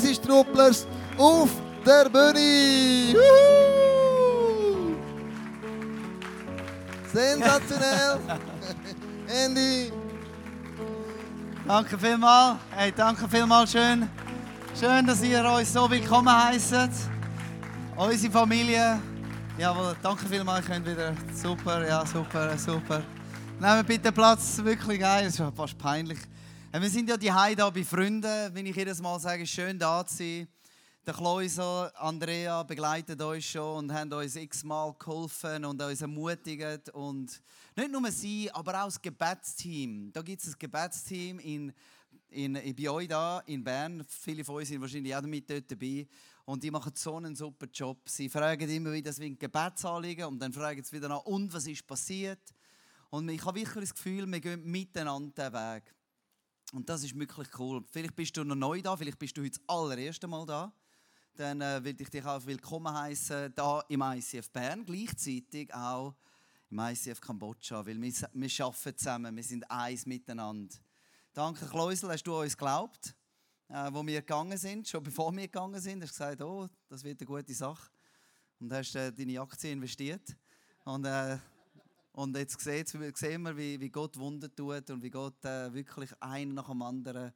Easy Strupplers auf der Bühne. Juhu! Sensationell. Andy. Danke vielmals. Hey, danke vielmals. Schön, schön, dass ihr uns so willkommen heisst. Unsere Familie. Jawohl, danke vielmals. Ihr könnt wieder. Super, ja, super, super. Nehmt bitte Platz. Wirklich geil. Es ist fast peinlich. Wir sind ja die hier bei Freunden. Wenn ich jedes Mal sage, schön da zu sein. Der Kloiser, Andrea begleitet uns schon und haben uns x-mal geholfen und uns ermutigt. Und nicht nur sie, aber auch das Gebetsteam. Da gibt es ein Gebetsteam in, in, bei euch da in Bern. Viele von euch sind wahrscheinlich auch mit dort dabei. Und die machen so einen super Job. Sie fragen immer wieder wegen Gebetsanliegen und dann fragen sie wieder nach, und was ist passiert? Und ich habe wirklich das Gefühl, wir gehen miteinander den Weg. Und das ist wirklich cool. Vielleicht bist du noch neu da, vielleicht bist du heute das allererste Mal da dann äh, will ich dich auch willkommen heißen da im ICF Bern, gleichzeitig auch im ICF Kambodscha, weil wir, wir arbeiten zusammen, wir sind eins miteinander. Danke, Kleusel, hast du uns geglaubt, äh, wo wir gegangen sind, schon bevor wir gegangen sind, hast du gesagt, oh, das wird eine gute Sache und hast äh, deine Aktie investiert und äh, und jetzt sehen wir, wie, wie Gott Wunder tut und wie Gott äh, wirklich einen nach dem anderen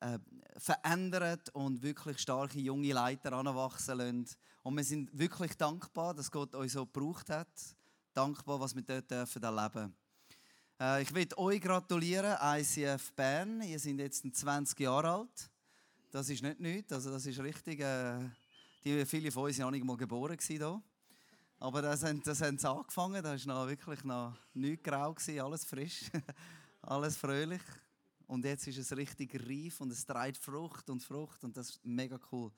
äh, verändert und wirklich starke junge Leiter anwachsen lassen. Und wir sind wirklich dankbar, dass Gott euch so gebraucht hat. Dankbar, was wir dort dürfen erleben äh, Ich will euch gratulieren, ICF Bern. Ihr seid jetzt 20 Jahre alt. Das ist nicht nichts, also das ist richtig. Äh, die, viele von uns waren noch nicht mal geboren hier. Aber das haben, das haben sie angefangen, da war wirklich noch nichts grau, alles frisch, alles fröhlich. Und jetzt ist es richtig reif und es trägt Frucht und Frucht und das ist mega cool.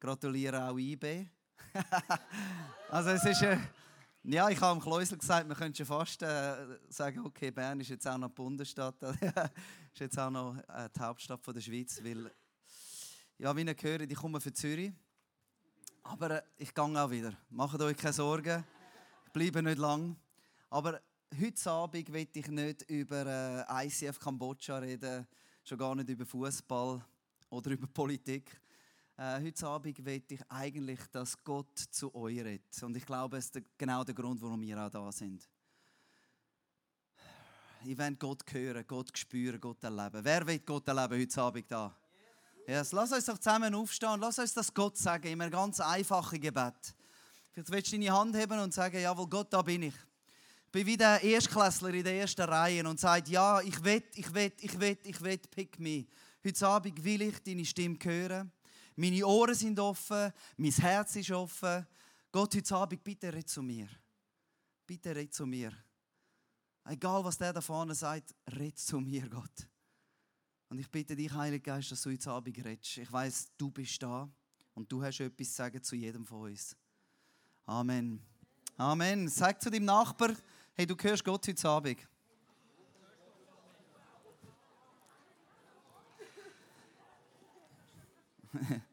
Gratuliere auch IB. also es ist, äh, ja, ich habe am Kleusel gesagt, man könnte schon fast äh, sagen, okay, Bern ist jetzt auch noch Bundesstadt, ist jetzt auch noch äh, die Hauptstadt von der Schweiz, weil, ja, wie ihr gehört, ich komme für Zürich, aber äh, ich gehe auch wieder. Macht euch keine Sorgen, ich bleibe nicht lang. Aber heute Abend will ich nicht über äh, ICF Kambodscha reden, schon gar nicht über Fußball oder über Politik. Äh, heute Abend will ich eigentlich, dass Gott zu euch redet. Und ich glaube, es ist genau der Grund, warum wir auch da sind. Ich will Gott hören, Gott spüren, Gott erleben. Wer will Gott erleben heute Abend da? Yes, lass uns doch zusammen aufstehen. Lass uns das Gott sagen in einem ganz einfachen Gebet. Vielleicht willst du deine Hand heben und sagen, jawohl, Gott, da bin ich bin wie der Erstklässler in der ersten Reihe und sagt, ja, ich will, ich will, ich will, ich will, pick me. Heute Abend will ich deine Stimme hören. Meine Ohren sind offen, mein Herz ist offen. Gott, heute Abend, bitte red zu mir. Bitte red zu mir. Egal, was der da vorne sagt, red zu mir, Gott. Und ich bitte dich, Heiliger Geist, dass du heute Abend redest. Ich weiß, du bist da und du hast etwas zu sagen zu jedem von uns. Amen. Amen. Sag zu deinem Nachbar, Hey, du hörst Gott heute Abend.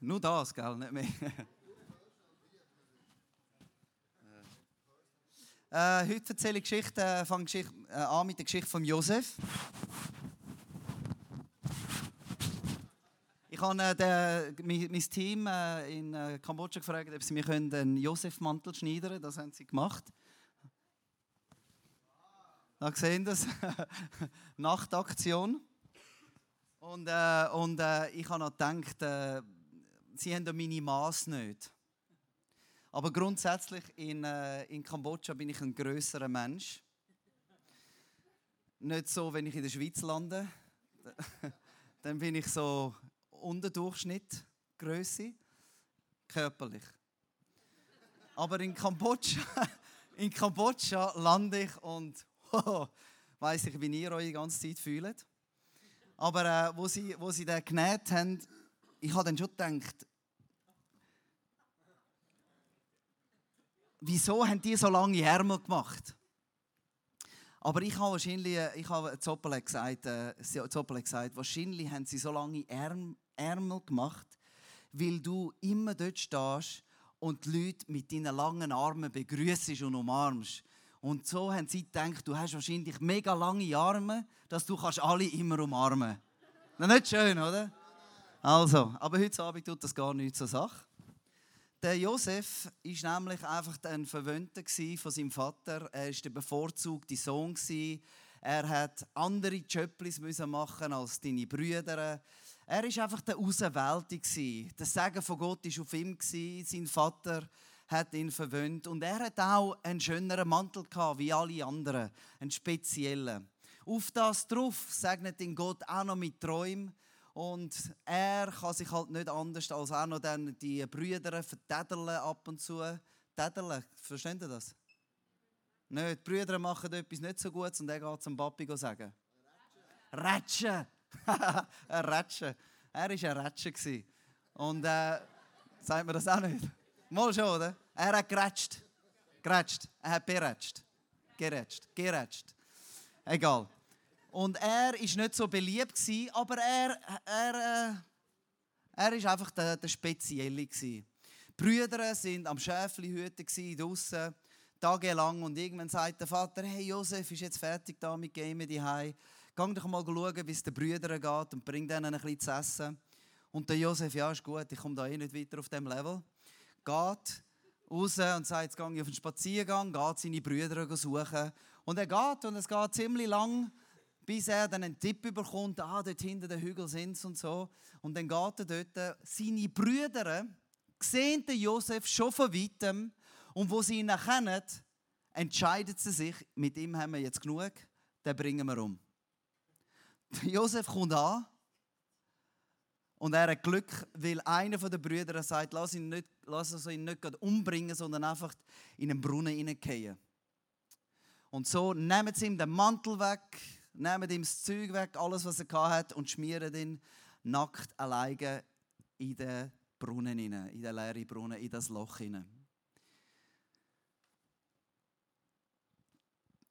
Nur das, gell? Nicht mehr. äh, heute erzähle ich Geschichte, äh, fange Geschichte, äh, an mit der Geschichte von Josef. Ich habe äh, mein, mein, Team äh, in äh, Kambodscha gefragt, ob sie mir einen Josef-Mantel schneidern können. Das haben sie gemacht. Da sehen das Nachtaktion. Und, äh, und äh, ich habe noch gedacht, sie haben ja meine Maß nicht. Aber grundsätzlich in, in Kambodscha bin ich ein größerer Mensch. Nicht so, wenn ich in der Schweiz lande. Dann bin ich so Unterdurchschnitt Größe, körperlich. Aber in Kambodscha, in Kambodscha lande ich und weiß ich, wie ihr euch die ganze Zeit fühlt. Aber äh, wo, sie, wo sie den genäht haben, ich habe dann schon gedacht, wieso haben die so lange Ärmel gemacht? Aber ich habe wahrscheinlich, äh, ich habe Zoppel gesagt, äh, Zoppel gesagt, wahrscheinlich haben sie so lange Ärmel gemacht, weil du immer dort stehst und die Leute mit deinen langen Armen begrüßt und umarmst. Und so haben sie gedacht, du hast wahrscheinlich mega lange Arme, dass du kannst alle immer umarmen kannst. Nicht schön, oder? Also, aber heute Abend tut das gar nichts zur Sache. Der Josef war nämlich einfach ein Verwöhnter von seinem Vater. Er war der bevorzugte Sohn. Er hat andere Jobs machen als seine Brüder. Er war einfach der Auserwählte. Das Segen von Gott war auf ihm. Sein Vater hat ihn verwöhnt. Und er hat auch einen schöneren Mantel gehabt, wie alle anderen. Einen speziellen. Auf das drauf segnet ihn Gott auch noch mit Träumen. Und er kann sich halt nicht anders als auch noch dann die Brüder vertädeln ab und zu. Tädeln, versteht ihr das? Nicht, die Brüder machen etwas nicht so gut und er geht zum Papi sagen. Rätschen! ein Rätschen. Er war ein Rätschen. Und äh, sagt man das auch nicht? Mal schon, oder? Er hat gerätscht. Gerätscht. Er hat berätscht. Gerätscht. Gerätscht. Egal. Und er war nicht so beliebt, aber er, er, äh, er ist einfach der, der Spezielle. Die Brüder waren am Schäfli draußen tagelang und irgendwann sagt der Vater, hey Josef, ist jetzt fertig da mit Game die Geh doch mal schauen, wie es den Brüdern geht und bring denen ein bisschen zu essen. Und der Josef, ja, ist gut, ich komme da eh nicht weiter auf dem Level. Geht raus und sagt, jetzt gehe ich auf einen Spaziergang, geht seine Brüder suchen. Und er geht und es geht ziemlich lang, bis er dann einen Tipp bekommt, ah, dort hinter den Hügel sind und so. Und dann geht er dort, seine Brüder sehen den Josef schon von weitem und wo sie ihn erkennen, entscheiden sie sich, mit ihm haben wir jetzt genug, den bringen wir um. Josef kommt an und er hat Glück, weil einer der Brüder sagt, lass ihn nicht, lass ihn nicht umbringen, sondern einfach in einen Brunnen hineingehen. Und so nehmen sie ihm den Mantel weg, nehmen ihm das Zeug weg, alles, was er hat, und schmieren ihn nackt alleine in den Brunnen in den leeren Brunnen, in das Loch hinein.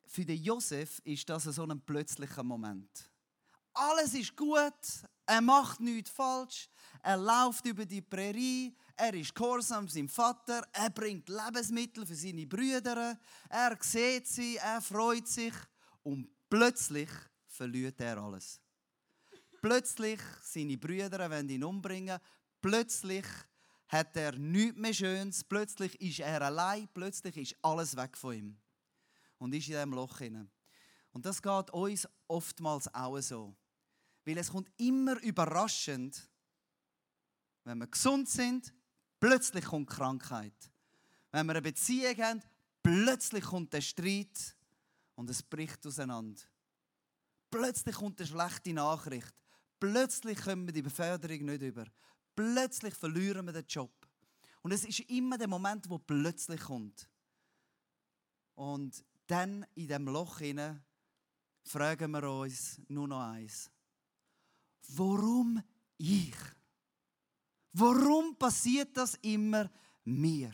Für den Josef ist das so ein plötzlicher Moment. Alles ist gut, er macht nichts falsch, er läuft über die Prärie, er ist gehorsam seinem Vater, er bringt Lebensmittel für seine Brüder, er sieht sie, er freut sich und plötzlich verliert er alles. Plötzlich seine Brüder wollen ihn umbringen, plötzlich hat er nichts mehr Schönes, plötzlich ist er allein, plötzlich ist alles weg von ihm und ist in diesem Loch hinein. Und das geht uns oftmals auch so. Weil es kommt immer überraschend, wenn wir gesund sind, plötzlich kommt Krankheit. Wenn wir eine Beziehung haben, plötzlich kommt der Streit und es bricht auseinander. Plötzlich kommt eine schlechte Nachricht. Plötzlich kommen wir die Beförderung nicht über. Plötzlich verlieren wir den Job. Und es ist immer der Moment, wo plötzlich kommt. Und dann in dem Loch hinein fragen wir uns nur noch eins. Warum ich? Warum passiert das immer mir?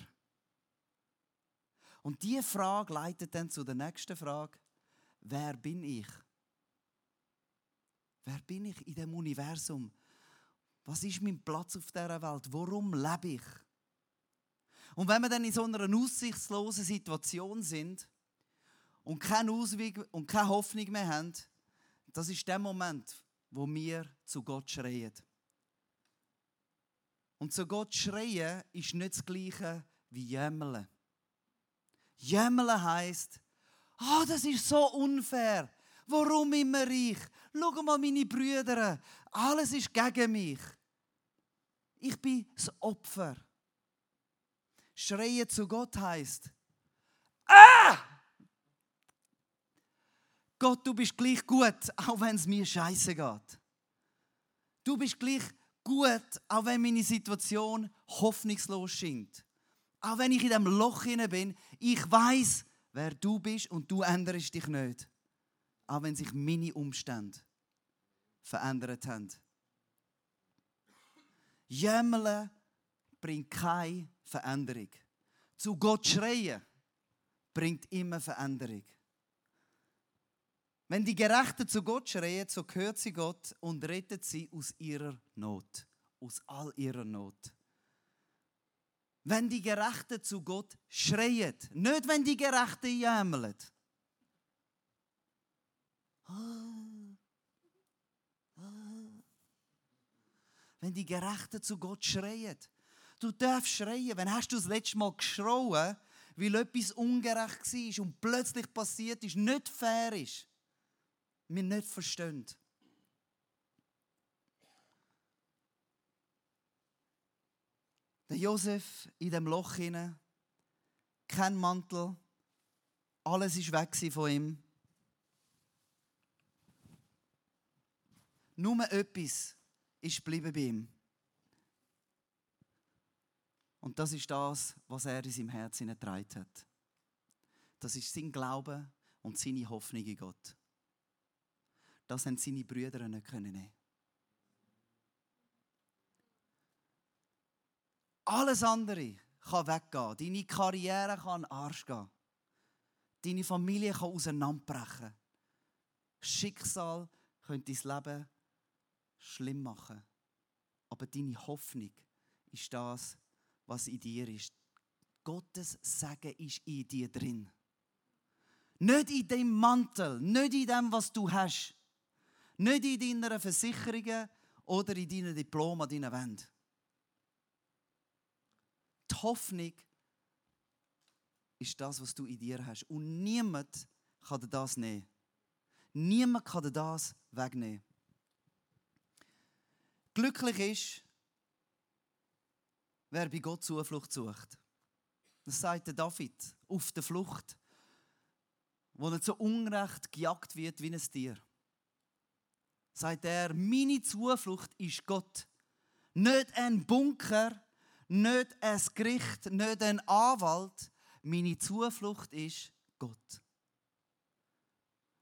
Und diese Frage leitet dann zu der nächsten Frage. Wer bin ich? Wer bin ich in dem Universum? Was ist mein Platz auf dieser Welt? Warum lebe ich? Und wenn wir dann in so einer aussichtslosen Situation sind, und keinen Ausweg und keine Hoffnung mehr haben, das ist der Moment, wo wir zu Gott schreien. Und zu Gott schreien ist nicht das Gleiche wie jämmerle. Jämmerle heisst, oh, das ist so unfair. Warum immer ich? Schau mal meine Brüder. Alles ist gegen mich. Ich bin das Opfer. Schreien zu Gott heisst, ah! Gott, du bist gleich gut, auch wenn es mir scheiße geht. Du bist gleich gut, auch wenn meine Situation hoffnungslos scheint. Auch wenn ich in dem Loch bin, ich weiß, wer du bist und du änderst dich nicht. Auch wenn sich meine Umstände verändert haben. Jämmerle bringt keine Veränderung. Zu Gott schreien bringt immer Veränderung. Wenn die Gerechten zu Gott schreien, so hört sie Gott und rettet sie aus ihrer Not, aus all ihrer Not. Wenn die Gerechten zu Gott schreien, nicht wenn die Gerechten jämmerlen. wenn die Gerechten zu Gott schreien. Du darfst schreien. Wenn hast du das letzte Mal geschrauen, weil etwas ungerecht war und plötzlich passiert ist, nicht fair ist, wir nicht verstehen. Der Josef in dem Loch hinein, kein Mantel, alles ist weg von ihm. Nur etwas ist geblieben bei ihm. Und das ist das, was er in seinem Herzen getragen hat. Das ist sein Glaube und seine Hoffnung in Gott. Das haben seine Brüder nicht können. Alles andere kann weggehen. Deine Karriere kann an Arsch gehen. Deine Familie kann auseinanderbrechen. Schicksal könnte dein Leben schlimm machen. Aber deine Hoffnung ist das, was in dir ist. Gottes Segen ist in dir drin. Nicht in dem Mantel, nicht in dem, was du hast. Nicht in deiner Versicherungen oder in deinen Diplomen, deinen Wänden. Hoffnung ist das, was du in dir hast. Und niemand kann dir das nehmen. Niemand kann dir das wegnehmen. Glücklich ist, wer bei Gott Zuflucht sucht. Das sagt der David auf der Flucht, wo er zu Unrecht gejagt wird wie ein Tier. Sagt er, meine Zuflucht ist Gott. Nicht ein Bunker, nicht ein Gericht, nicht ein Anwalt. Meine Zuflucht ist Gott.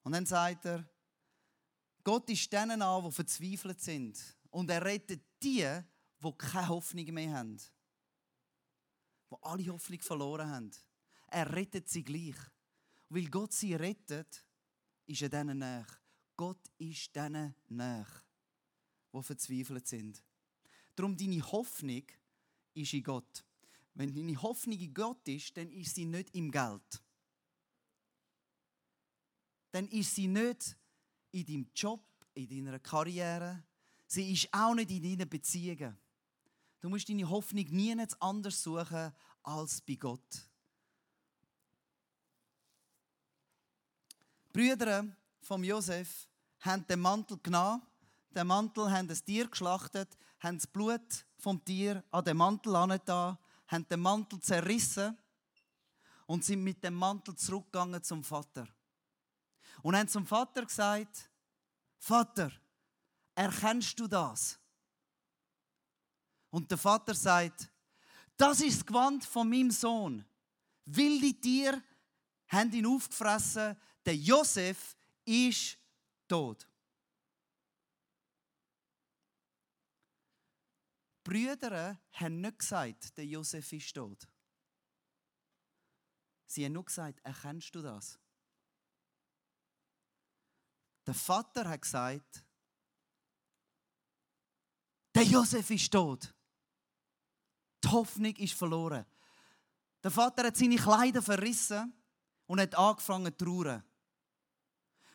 Und dann sagt er, Gott ist denen an, die verzweifelt sind. Und er rettet die, die keine Hoffnung mehr haben. Die alle Hoffnung verloren haben. Er rettet sie gleich. weil Gott sie rettet, ist er denen nach. Gott ist denen nach, die verzweifelt sind. Darum deine Hoffnung ist in Gott. Wenn deine Hoffnung in Gott ist, dann ist sie nicht im Geld. Dann ist sie nicht in deinem Job, in deiner Karriere, Sie ist auch nicht in deinen Beziehungen. Du musst deine Hoffnung nie anders suchen als bei Gott. Brüder von Josef haben den Mantel genommen, den Mantel haben das Tier geschlachtet, haben das Blut vom Tier an den Mantel angetan, haben den Mantel zerrissen und sind mit dem Mantel zurückgegangen zum Vater. Und haben zum Vater gesagt, Vater, Erkennst du das? Und der Vater sagt, das ist das Gewand von meinem Sohn. Wilde Tiere haben ihn aufgefressen. Der Josef ist tot. Die Brüder haben nicht gesagt, der Josef ist tot. Sie haben nur gesagt, erkennst du das? Der Vater hat gesagt, der Josef ist tot. Die Hoffnung ist verloren. Der Vater hat seine Kleider verrissen und hat angefangen zu trauern.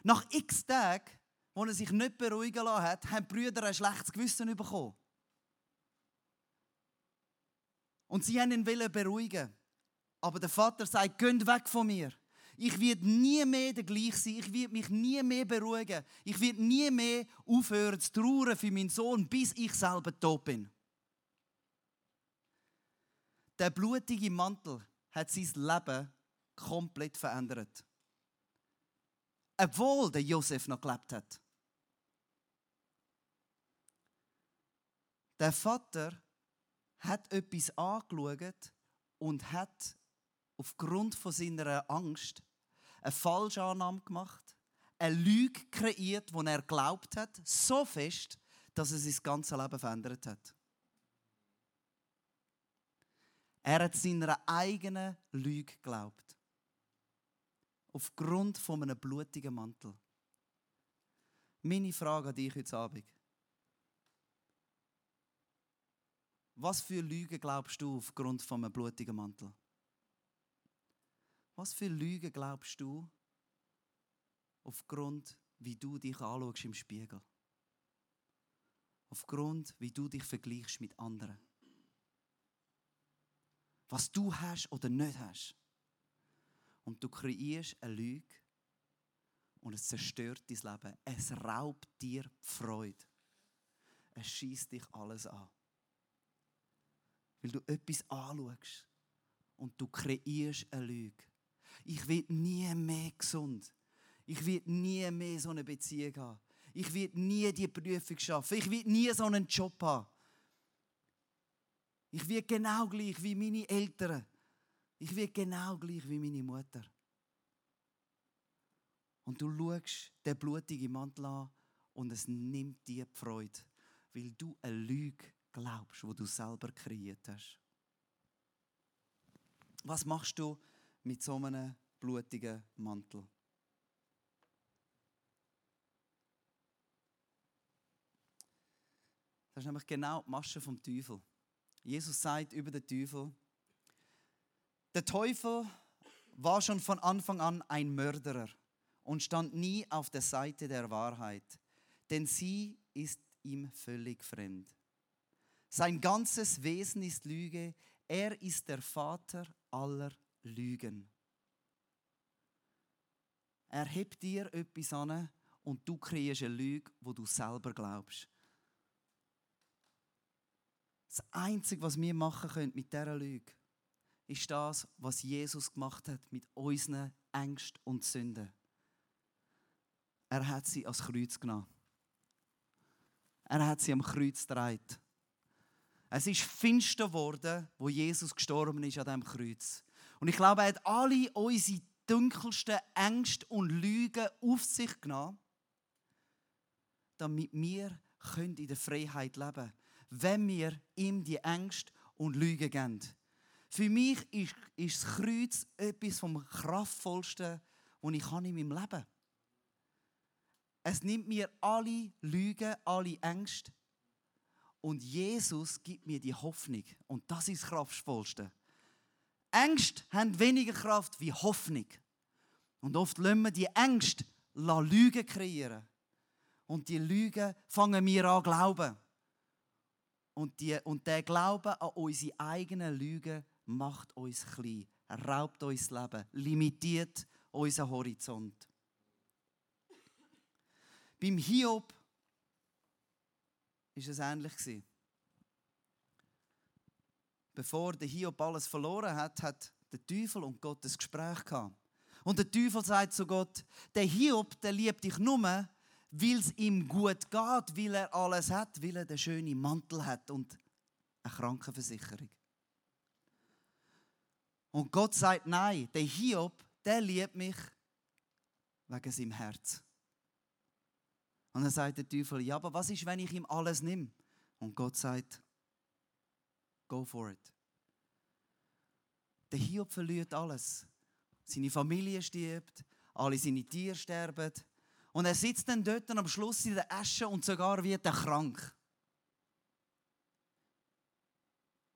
Nach x Tagen, wo er sich nicht beruhigen lassen hat, haben die Brüder ein schlechtes Gewissen bekommen. Und sie haben ihn beruhigen. Aber der Vater sagt, geht weg von mir. Ich werde nie mehr der gleich sein. Ich werde mich nie mehr beruhigen. Ich werde nie mehr aufhören zu trauern für meinen Sohn, bis ich selber tot bin. Der blutige Mantel hat sein Leben komplett verändert. Obwohl der Josef noch gelebt hat. Der Vater hat etwas angeschaut und hat aufgrund von seiner Angst eine Falschannahme gemacht, eine Lüge kreiert, die er glaubt hat, so fest, dass er sein ganzes Leben verändert hat. Er hat seiner eigenen Lüge geglaubt. Aufgrund von einem blutigen Mantel. Meine Frage an dich heute Abend. Was für Lügen glaubst du aufgrund von einem blutigen Mantel? Was für Lügen glaubst du aufgrund, wie du dich anschaust im Spiegel? aufgrund, wie du dich vergleichst mit anderen. Was du hast oder nicht hast. Und du kreierst eine Lüge und es zerstört dein Leben. Es raubt dir die Freude. Es schießt dich alles an. Weil du etwas anschaust und du kreierst eine Lüge. Ich werde nie mehr gesund. Ich werde nie mehr so eine Beziehung haben. Ich werde nie die Prüfung schaffen. Ich werde nie so einen Job haben. Ich werde genau gleich wie meine Eltern. Ich werde genau gleich wie meine Mutter. Und du schaust den blutigen Mantel an und es nimmt dir die Freude, weil du eine Lüge glaubst, wo du selber kreiert hast. Was machst du mit so einem blutigen Mantel? Das ist nämlich genau die Masche vom Teufel. Jesus sagt über den Teufel, der Teufel war schon von Anfang an ein Mörderer und stand nie auf der Seite der Wahrheit, denn sie ist ihm völlig fremd. Sein ganzes Wesen ist Lüge, er ist der Vater aller Lügen. Er hebt dir etwas an und du kreierst eine Lüge, wo du selber glaubst. Das Einzige, was wir machen können mit dieser Lüge, ist das, was Jesus gemacht hat mit unseren Ängsten und Sünden. Er hat sie als Kreuz genommen. Er hat sie am Kreuz getragen. Es ist finster geworden, wo Jesus gestorben ist an diesem Kreuz. Und ich glaube, er hat alle unsere dunkelsten Ängste und Lügen auf sich genommen, damit wir in der Freiheit leben können wenn wir ihm die Ängste und Lügen geben. Für mich ist, ist das Kreuz etwas vom kraftvollsten, was ich in meinem Leben kann. Es nimmt mir alle Lügen, alle Ängste und Jesus gibt mir die Hoffnung. Und das ist das Kraftvollste. Ängste haben weniger Kraft wie Hoffnung. Und oft lassen wir die Ängste Lügen kreieren. Und die Lügen fangen wir an glauben. Und, die, und der Glaube an unsere eigenen Lügen macht uns klein, raubt uns das Leben, limitiert unseren Horizont. Beim Hiob war es ähnlich. Bevor der Hiob alles verloren hat, hat der Teufel und Gott ein Gespräch gehabt. Und der Teufel sagt zu Gott: Der Hiob, der liebt dich nur, weil es ihm gut geht, weil er alles hat, weil er den schönen Mantel hat und eine Krankenversicherung. Und Gott sagt, nein, der Hiob, der liebt mich wegen seinem Herz. Und dann sagt der Teufel, ja, aber was ist, wenn ich ihm alles nehme? Und Gott sagt, go for it. Der Hiob verliert alles. Seine Familie stirbt, alle seine Tiere sterben, und er sitzt dann dort am Schluss in der Asche und sogar wird er krank.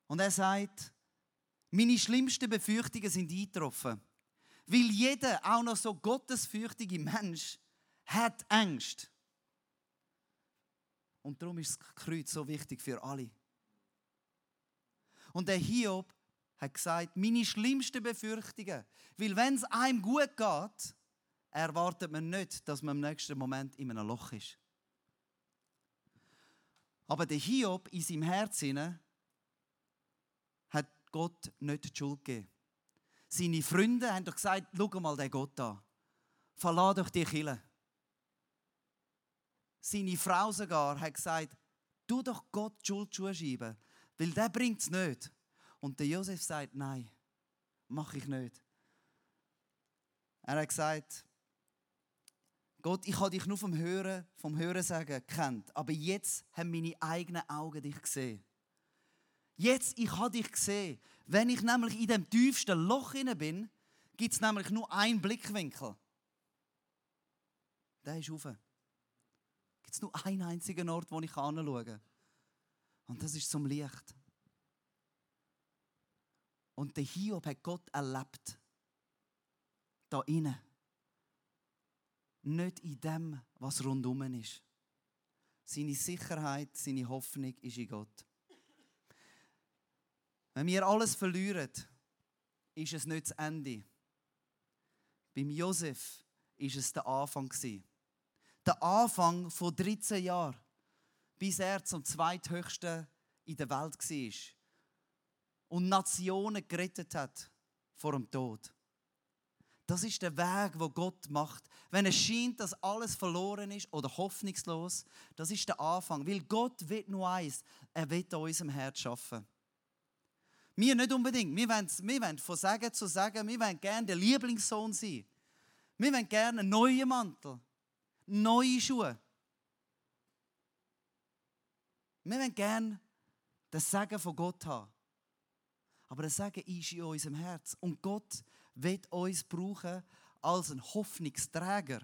Und er sagt, meine schlimmsten Befürchtungen sind eingetroffen. Weil jeder, auch noch so gottesfürchtige Mensch, hat Angst. Und darum ist das Kreuz so wichtig für alle. Und der Hiob hat gesagt, meine schlimmsten Befürchtungen. Weil wenn es einem gut geht, erwartet man nicht, dass man im nächsten Moment in einem Loch ist. Aber der Hiob in seinem Herzen hat Gott nicht die Schuld gegeben. Seine Freunde haben doch gesagt, schau mal den Gott an. Verlass doch die Kille. Seine Frau sogar hat gesagt, tu doch Gott die Schuld zuschieben, weil der bringt es nicht. Und der Josef sagt, nein, mache ich nicht. Er hat gesagt, Gott, ich habe dich nur vom Hören, vom Hören sagen aber jetzt haben meine eigenen Augen dich gesehen. Jetzt, ich habe dich gesehen. Wenn ich nämlich in dem tiefsten Loch bin, gibt es nämlich nur einen Blickwinkel. Der ist rauf. Gibt es nur einen einzigen Ort, wo ich anschauen kann. Und das ist zum Licht. Und der Hiob hat Gott erlebt. Da innen nicht in dem, was rundum ist, seine Sicherheit, seine Hoffnung ist in Gott. Wenn wir alles verlieren, ist es nicht das Ende. Beim Josef ist es der Anfang Der Anfang von 13 Jahren, bis er zum zweithöchsten in der Welt war und Nationen gerettet hat vor dem Tod. Das ist der Weg, wo Gott macht. Wenn es scheint, dass alles verloren ist oder hoffnungslos, das ist der Anfang. Weil Gott will nur eins, er will an unserem Herz schaffen. Wir nicht unbedingt. Wir wollen, wir wollen von Sagen zu Sagen, wir wollen gerne der Lieblingssohn sein. Wir wollen gerne einen neuen Mantel, neue Schuhe. Wir wollen gerne das Sagen von Gott haben. Aber das Sagen ist in unserem Herz. Und Gott wird uns brauchen als ein Hoffnungsträger,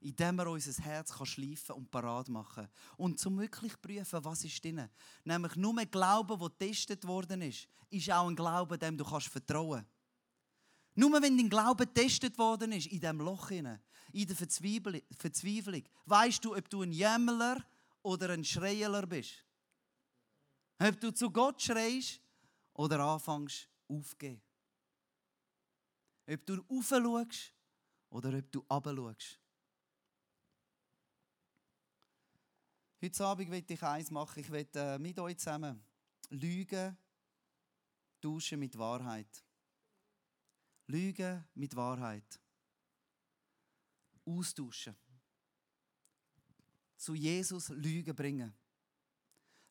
indem er unser Herz schleifen und parat machen kann. Und zum wirklich prüfen, was ist drin. Nämlich nur ein Glauben, der getestet worden ist, ist auch ein Glaube, dem du vertrauen kannst. Nur wenn dein Glaube getestet worden ist, in diesem Loch, in der Verzweiflung, weißt du, ob du ein Jämmerler oder ein Schreieler bist. Ob du zu Gott schreist oder anfängst aufzugeben. Ob du rauf schaust oder ob du runter schaust. Heute Abend will ich eins machen. Ich will äh, mit euch zusammen Lügen tauschen mit Wahrheit. Lügen mit Wahrheit. Austauschen. Zu Jesus Lügen bringen.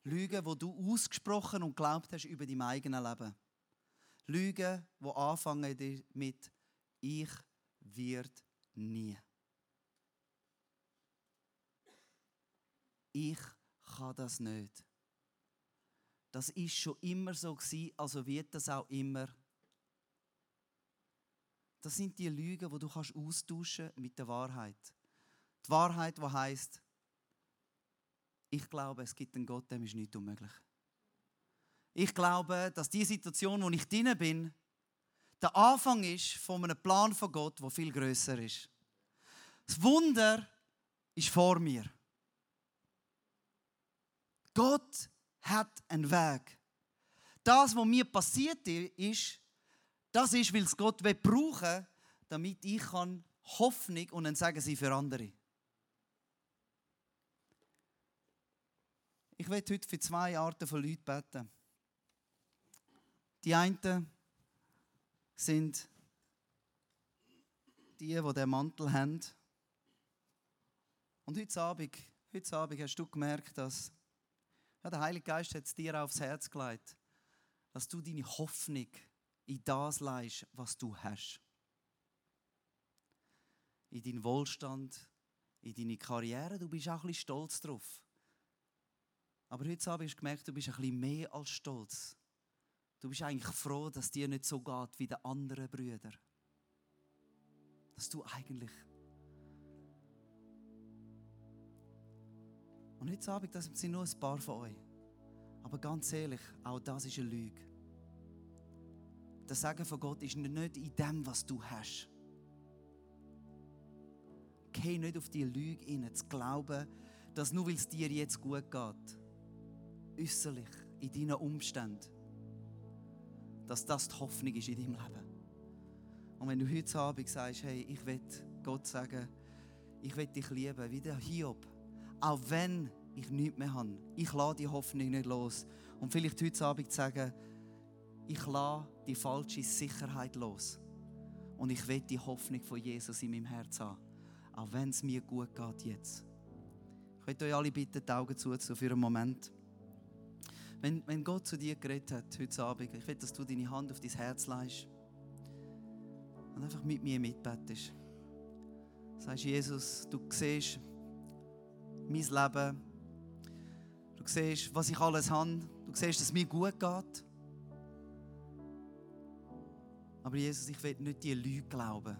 Lügen, wo du ausgesprochen und glaubt hast über dein eigenes Leben. Lügen, wo anfangen mit ich wird nie. Ich kann das nicht. Das ist schon immer so gewesen, also wird das auch immer. Das sind die Lügen, wo du kannst austauschen mit der Wahrheit. Die Wahrheit, die heißt, ich glaube, es gibt einen Gott, dem ist nichts unmöglich. Ich glaube, dass die Situation, wo ich drin bin, der Anfang ist von einem Plan von Gott, der viel größer ist. Das Wunder ist vor mir. Gott hat einen Weg. Das, was mir passiert ist, das ist, weil es Gott brauchen will, damit ich Hoffnung und dann sagen sie für andere. Ich werde heute für zwei Arten von Leuten beten. Die einen sind die, die den Mantel haben. Und heute Abend, heute Abend hast du gemerkt, dass ja, der Heilige Geist hat es dir aufs Herz gelegt, dass du deine Hoffnung in das leist, was du hast. In deinen Wohlstand, in deine Karriere, du bist auch ein bisschen stolz drauf. Aber heute hast du gemerkt, du bist ein bisschen mehr als stolz. Du bist eigentlich froh, dass dir nicht so geht wie den anderen Brüdern. Dass du eigentlich. Und heute Abend, das sind nur ein paar von euch. Aber ganz ehrlich, auch das ist eine Lüge. Das Sagen von Gott ist nicht in dem, was du hast. Geh nicht auf die Lüge hinein, zu glauben, dass nur weil es dir jetzt gut geht, äußerlich, in deinen Umständen, dass das die Hoffnung ist in deinem Leben. Und wenn du heute Abend sagst, hey, ich will Gott sagen, ich will dich lieben, wie der Hiob, auch wenn ich nichts mehr habe, ich lasse die Hoffnung nicht los. Und vielleicht heute Abend sagen, ich lasse die falsche Sicherheit los. Und ich will die Hoffnung von Jesus in meinem Herz haben. Auch wenn es mir gut geht jetzt. Ich möchte euch alle bitten, die Augen zu für einen Moment. Wenn, wenn Gott zu dir geredet hat heute Abend, ich will, dass du deine Hand auf dein Herz leist und einfach mit mir mitbettest. Sagst Jesus, du siehst mein Leben, du siehst, was ich alles habe, du siehst, dass es mir gut geht. Aber Jesus, ich will nicht die Lüge glauben,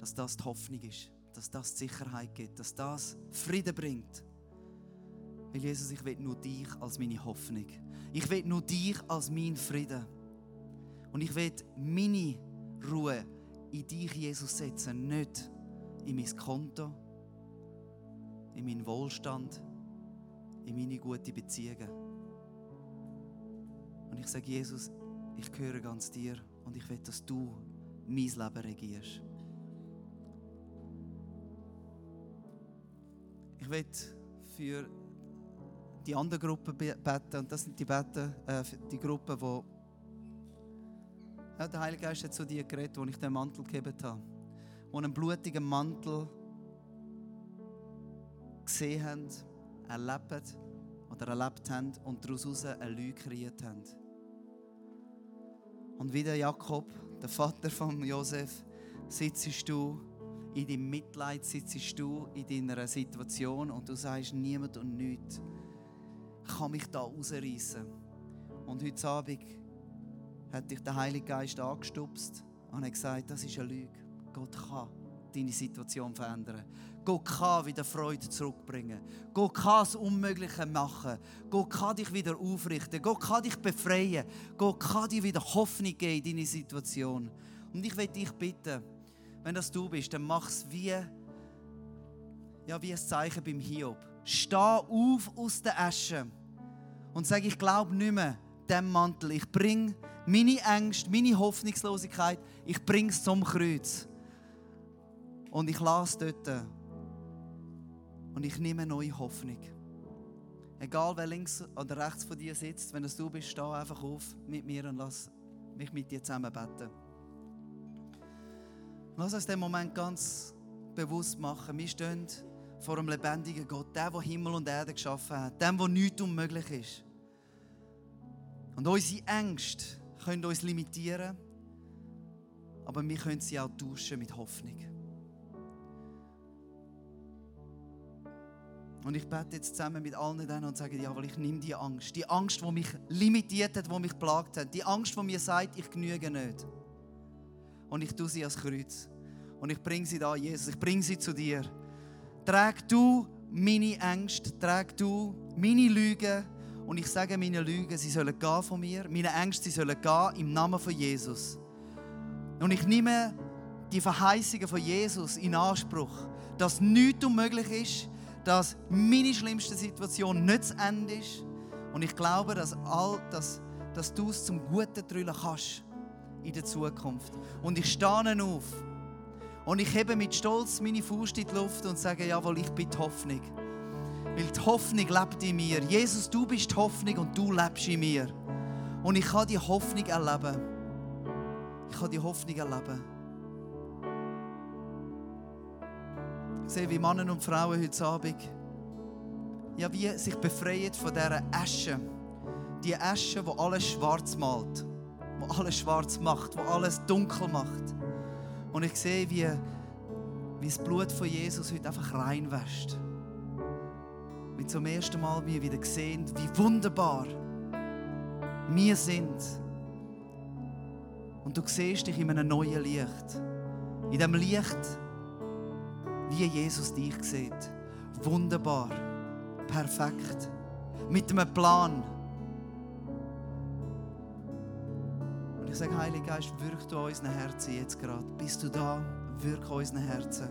dass das die Hoffnung ist, dass das die Sicherheit gibt, dass das Frieden bringt. Weil Jesus, ich will nur dich als meine Hoffnung. Ich will nur dich als mein Frieden. Und ich will meine Ruhe in dich, Jesus, setzen, nicht in mein Konto, in meinen Wohlstand, in meine guten Beziehungen. Und ich sage, Jesus, ich gehöre ganz dir und ich will, dass du mein Leben regierst. Ich will für die andere Gruppe beten und das sind die Beten, äh, die Gruppe, wo ja, der Heilige Geist hat zu dir geredet, wo ich den Mantel gegeben habe, wo einen blutigen Mantel gesehen haben, erlebt oder erlebt haben und daraus eine Lüge kreiert haben. Und wie der Jakob, der Vater von Josef, sitzt du in deinem Mitleid, sitzt du in deiner Situation und du sagst, niemand und nichts kann mich da rausreißen. Und heute Abend hat dich der Heilige Geist angestupst und hat gesagt, das ist eine Lüge. Gott kann deine Situation verändern. Gott kann wieder Freude zurückbringen. Gott kann das Unmögliche machen. Gott kann dich wieder aufrichten. Gott kann dich befreien. Gott kann dir wieder Hoffnung geben in deine Situation. Und ich will dich bitten, wenn das du bist, dann mach es wie, ja, wie ein Zeichen beim Hiob. Steh auf aus der Asche und sag, ich glaube nicht mehr dem Mantel. Ich bringe meine Ängste, meine Hoffnungslosigkeit, ich bringe es zum Kreuz. Und ich lasse dort. Und ich nehme neue Hoffnung. Egal wer links oder rechts von dir sitzt, wenn es du bist, steh einfach auf mit mir und lass mich mit dir zusammen beten. Lass uns den Moment ganz bewusst machen. Wir stehen vor einem lebendigen Gott, der, der Himmel und Erde geschaffen hat, dem, wo nichts unmöglich ist. Und unsere Ängste können uns limitieren, aber wir können sie auch tauschen mit Hoffnung. Und ich bete jetzt zusammen mit allen denen und sage, ja, weil ich nehme die Angst. Die Angst, die mich limitiert hat, die mich plagt hat. Die Angst, die mir sagt, ich genüge nicht. Und ich tue sie ans Kreuz. Und ich bringe sie da, Jesus. Ich bringe sie zu dir. Trag du meine Ängste, trag du meine Lügen. Und ich sage meine Lügen, sie sollen gehen von mir. Meine Ängste, sie sollen gehen im Namen von Jesus. Und ich nehme die Verheißungen von Jesus in Anspruch, dass nichts unmöglich ist, dass meine schlimmste Situation nicht zu Ende ist. Und ich glaube, dass, all, dass, dass du es zum Guten drüllen kannst in der Zukunft. Und ich stehe auf. Und ich hebe mit Stolz meine Faust in die Luft und sage, jawohl, ich bin die Hoffnung. Weil die Hoffnung lebt in mir. Jesus, du bist die Hoffnung und du lebst in mir. Und ich kann die Hoffnung erleben. Ich kann die Hoffnung erleben. Sehe, wie Männer und Frauen heute Abend ja, wie sich befreien von dieser Asche. Die Asche, die alles schwarz malt, die alles schwarz macht, die alles dunkel macht. Und ich sehe, wie, wie das Blut von Jesus heute einfach reinwäscht. Wie zum ersten Mal wir wieder sehen, wie wunderbar wir sind. Und du siehst dich in einem neuen Licht. In dem Licht, wie Jesus dich sieht. Wunderbar, perfekt, mit einem Plan. Und ich sage, Heiliger Geist, wirk du unseren Herzen jetzt gerade. Bist du da? Wirk unseren Herzen.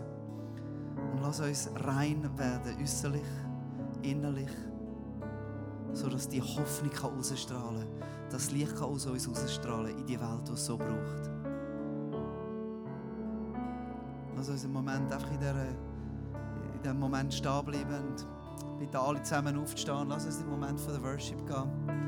Und lass uns rein werden, äußerlich, innerlich, sodass die Hoffnung ausstrahlen kann, das Licht kann aus uns ausstrahlen in die Welt, die es so braucht. Lass uns im Moment einfach in, dieser, in diesem Moment stehen bleiben und bitte alle zusammen aufzustehen. Lass uns im Moment von der Worship gehen.